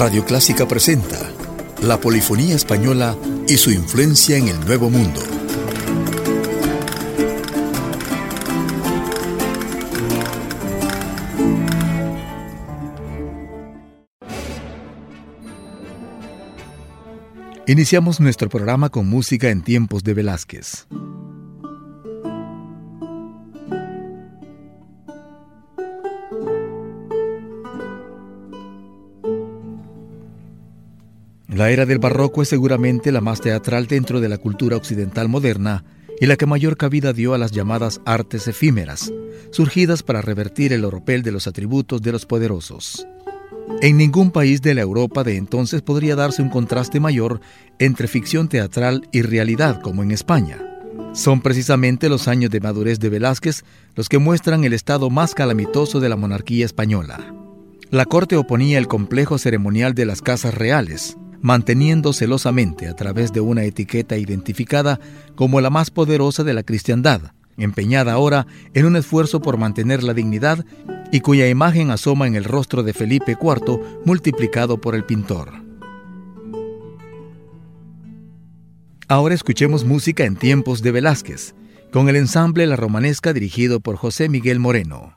Radio Clásica presenta la polifonía española y su influencia en el Nuevo Mundo. Iniciamos nuestro programa con música en tiempos de Velázquez. La era del barroco es seguramente la más teatral dentro de la cultura occidental moderna y la que mayor cabida dio a las llamadas artes efímeras, surgidas para revertir el oropel de los atributos de los poderosos. En ningún país de la Europa de entonces podría darse un contraste mayor entre ficción teatral y realidad como en España. Son precisamente los años de madurez de Velázquez los que muestran el estado más calamitoso de la monarquía española. La corte oponía el complejo ceremonial de las casas reales, manteniendo celosamente a través de una etiqueta identificada como la más poderosa de la cristiandad, empeñada ahora en un esfuerzo por mantener la dignidad y cuya imagen asoma en el rostro de Felipe IV multiplicado por el pintor. Ahora escuchemos música en tiempos de Velázquez, con el ensamble La Romanesca dirigido por José Miguel Moreno.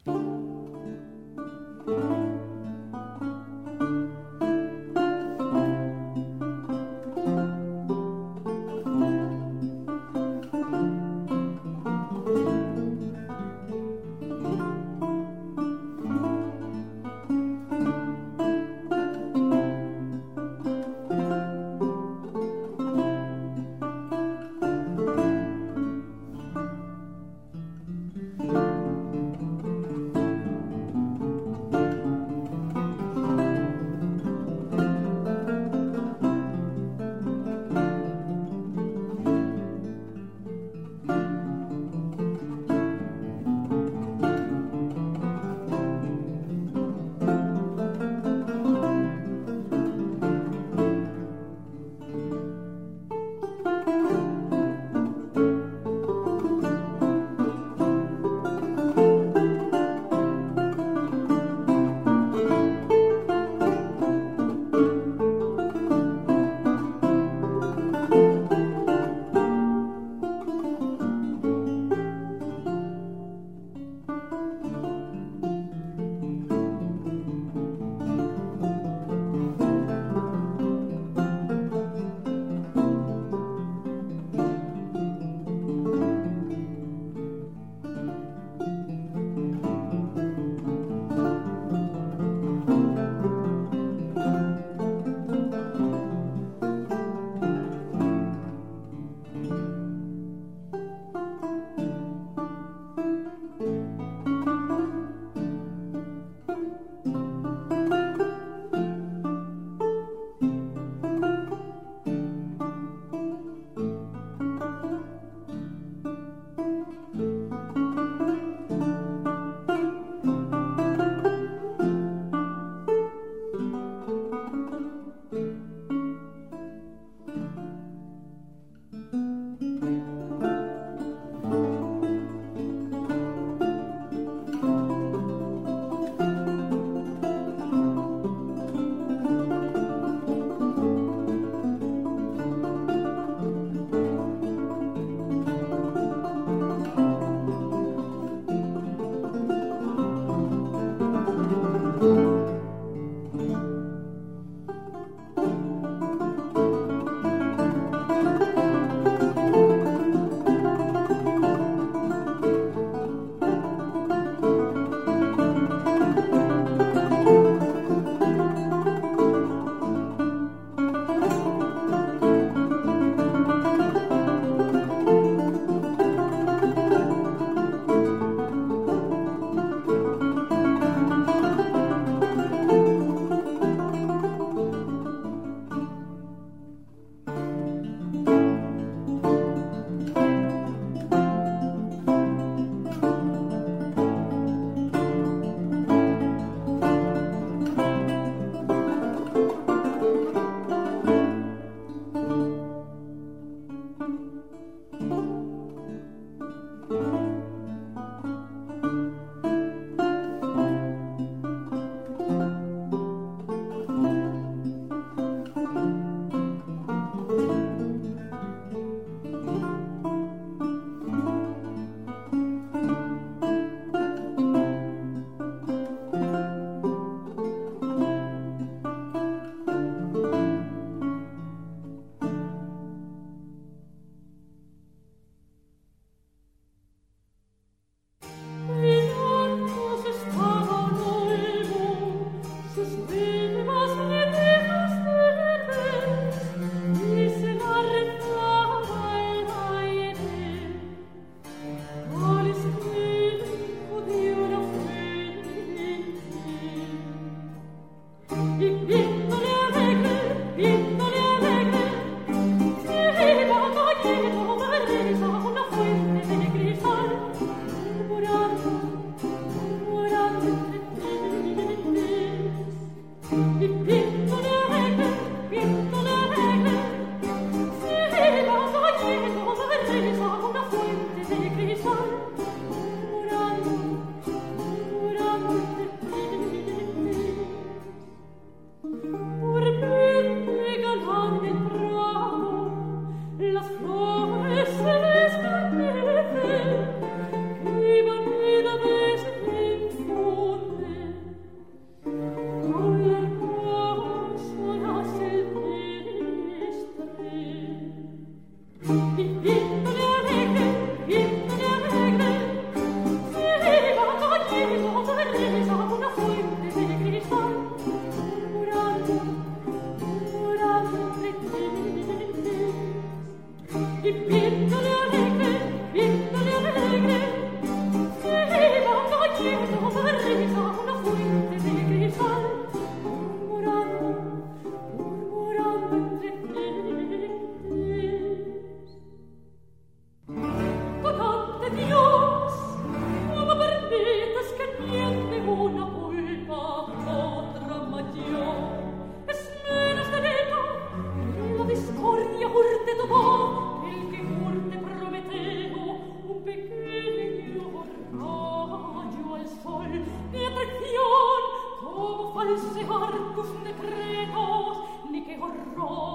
false harpus ne credos, ne che horror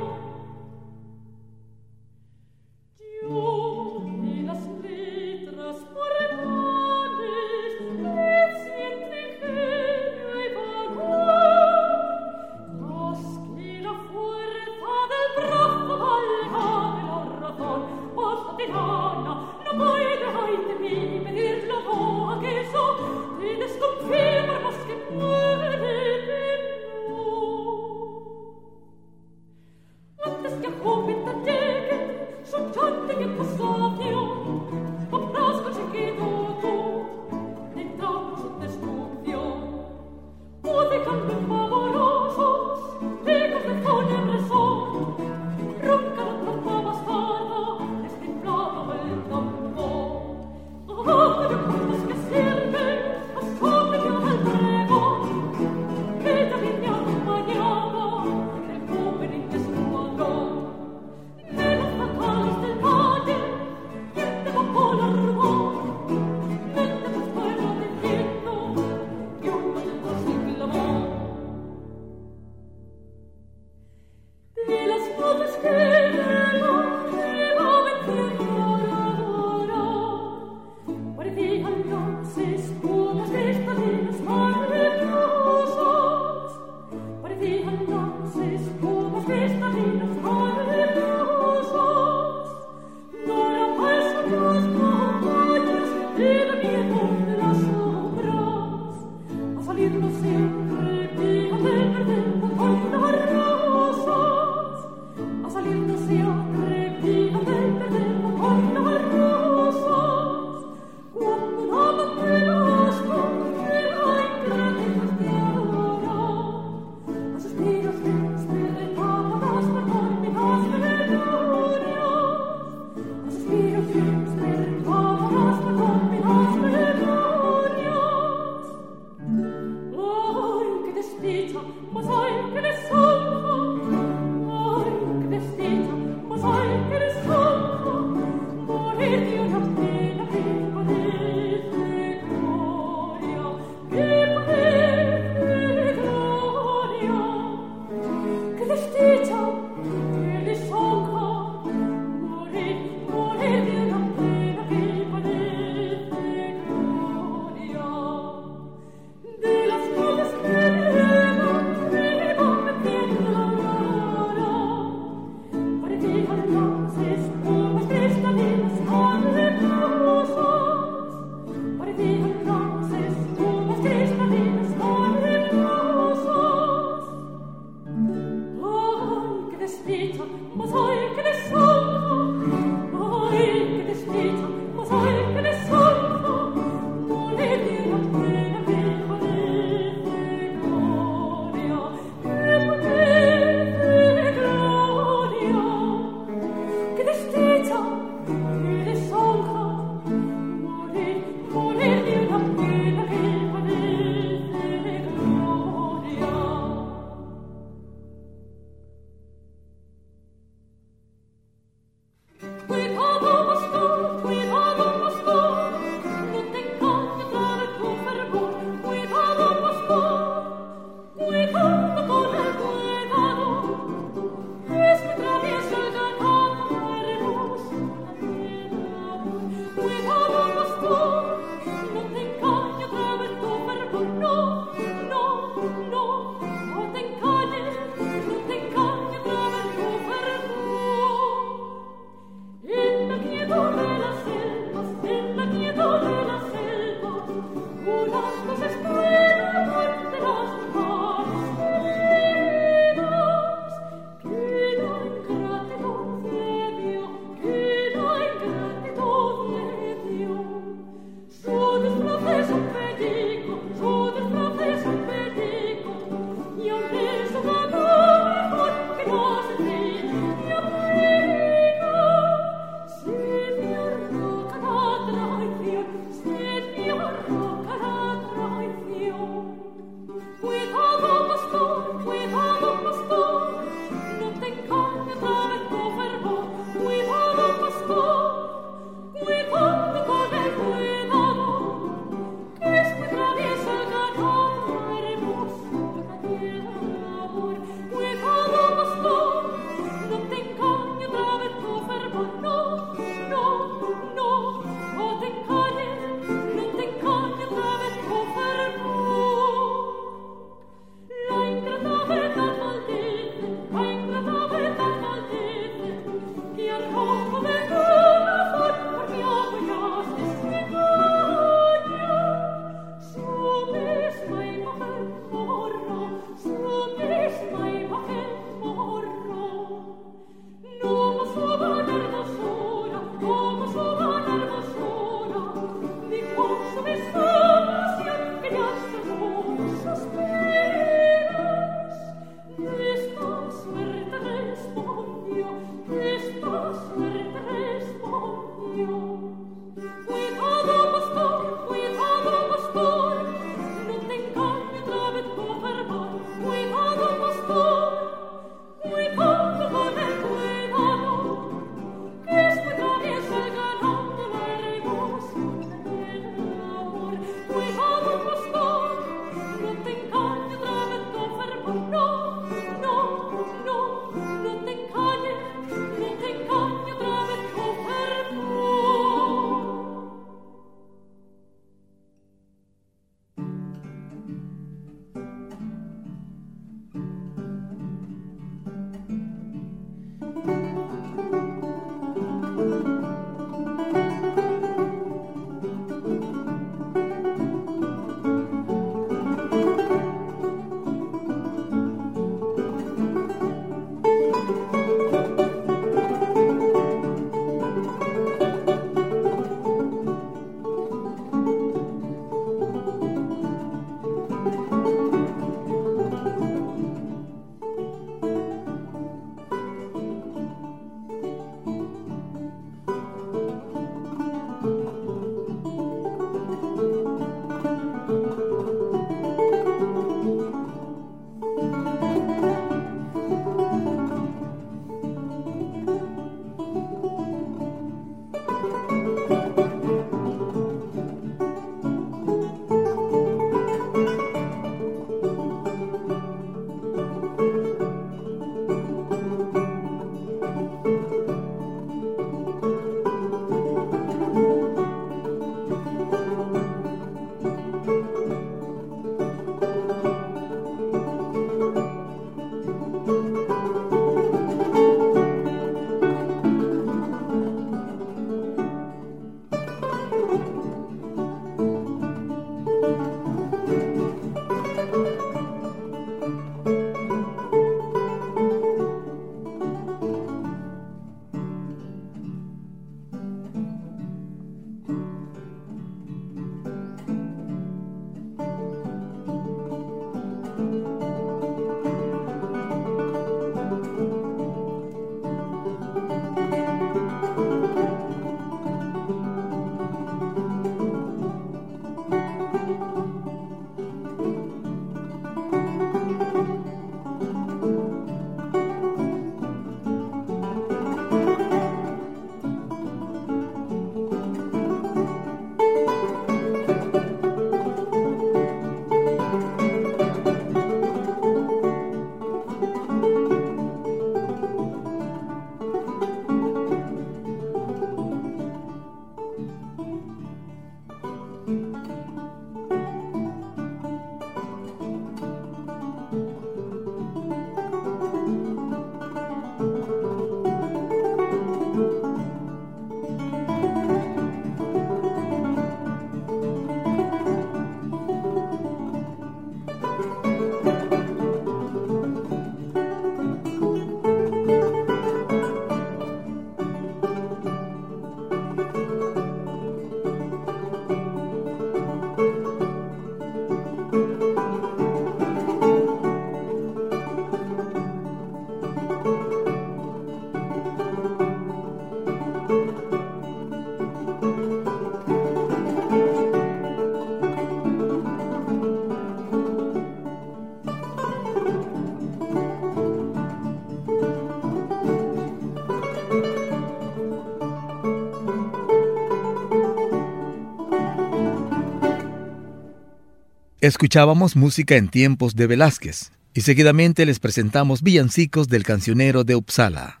Escuchábamos música en tiempos de Velázquez y seguidamente les presentamos villancicos del cancionero de Uppsala.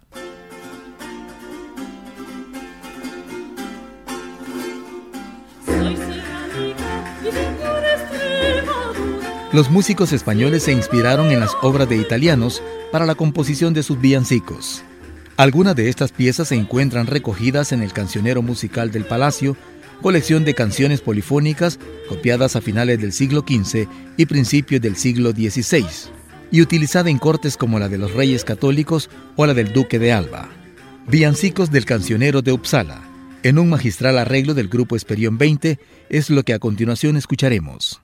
Los músicos españoles se inspiraron en las obras de italianos para la composición de sus villancicos. Algunas de estas piezas se encuentran recogidas en el Cancionero Musical del Palacio, colección de canciones polifónicas copiadas a finales del siglo XV y principios del siglo XVI, y utilizada en cortes como la de los reyes católicos o la del duque de Alba. Villancicos del Cancionero de Uppsala, en un magistral arreglo del grupo Esperión 20, es lo que a continuación escucharemos.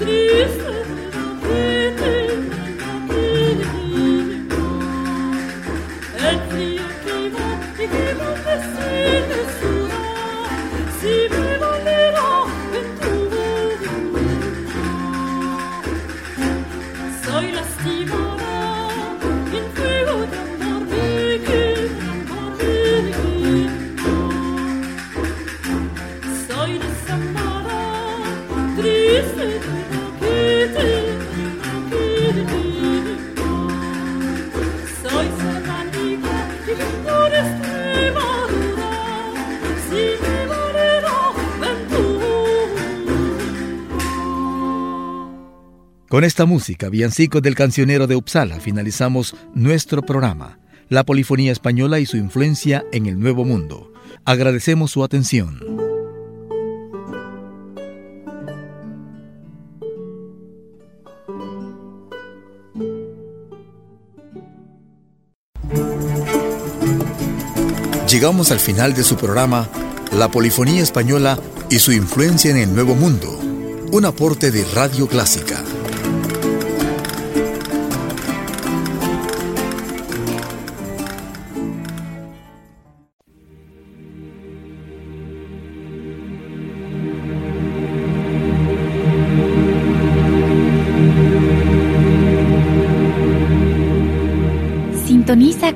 triste. Con esta música, villancicos del cancionero de Uppsala, finalizamos nuestro programa, la polifonía española y su influencia en el Nuevo Mundo. Agradecemos su atención. Llegamos al final de su programa, La Polifonía Española y su influencia en el Nuevo Mundo, un aporte de Radio Clásica.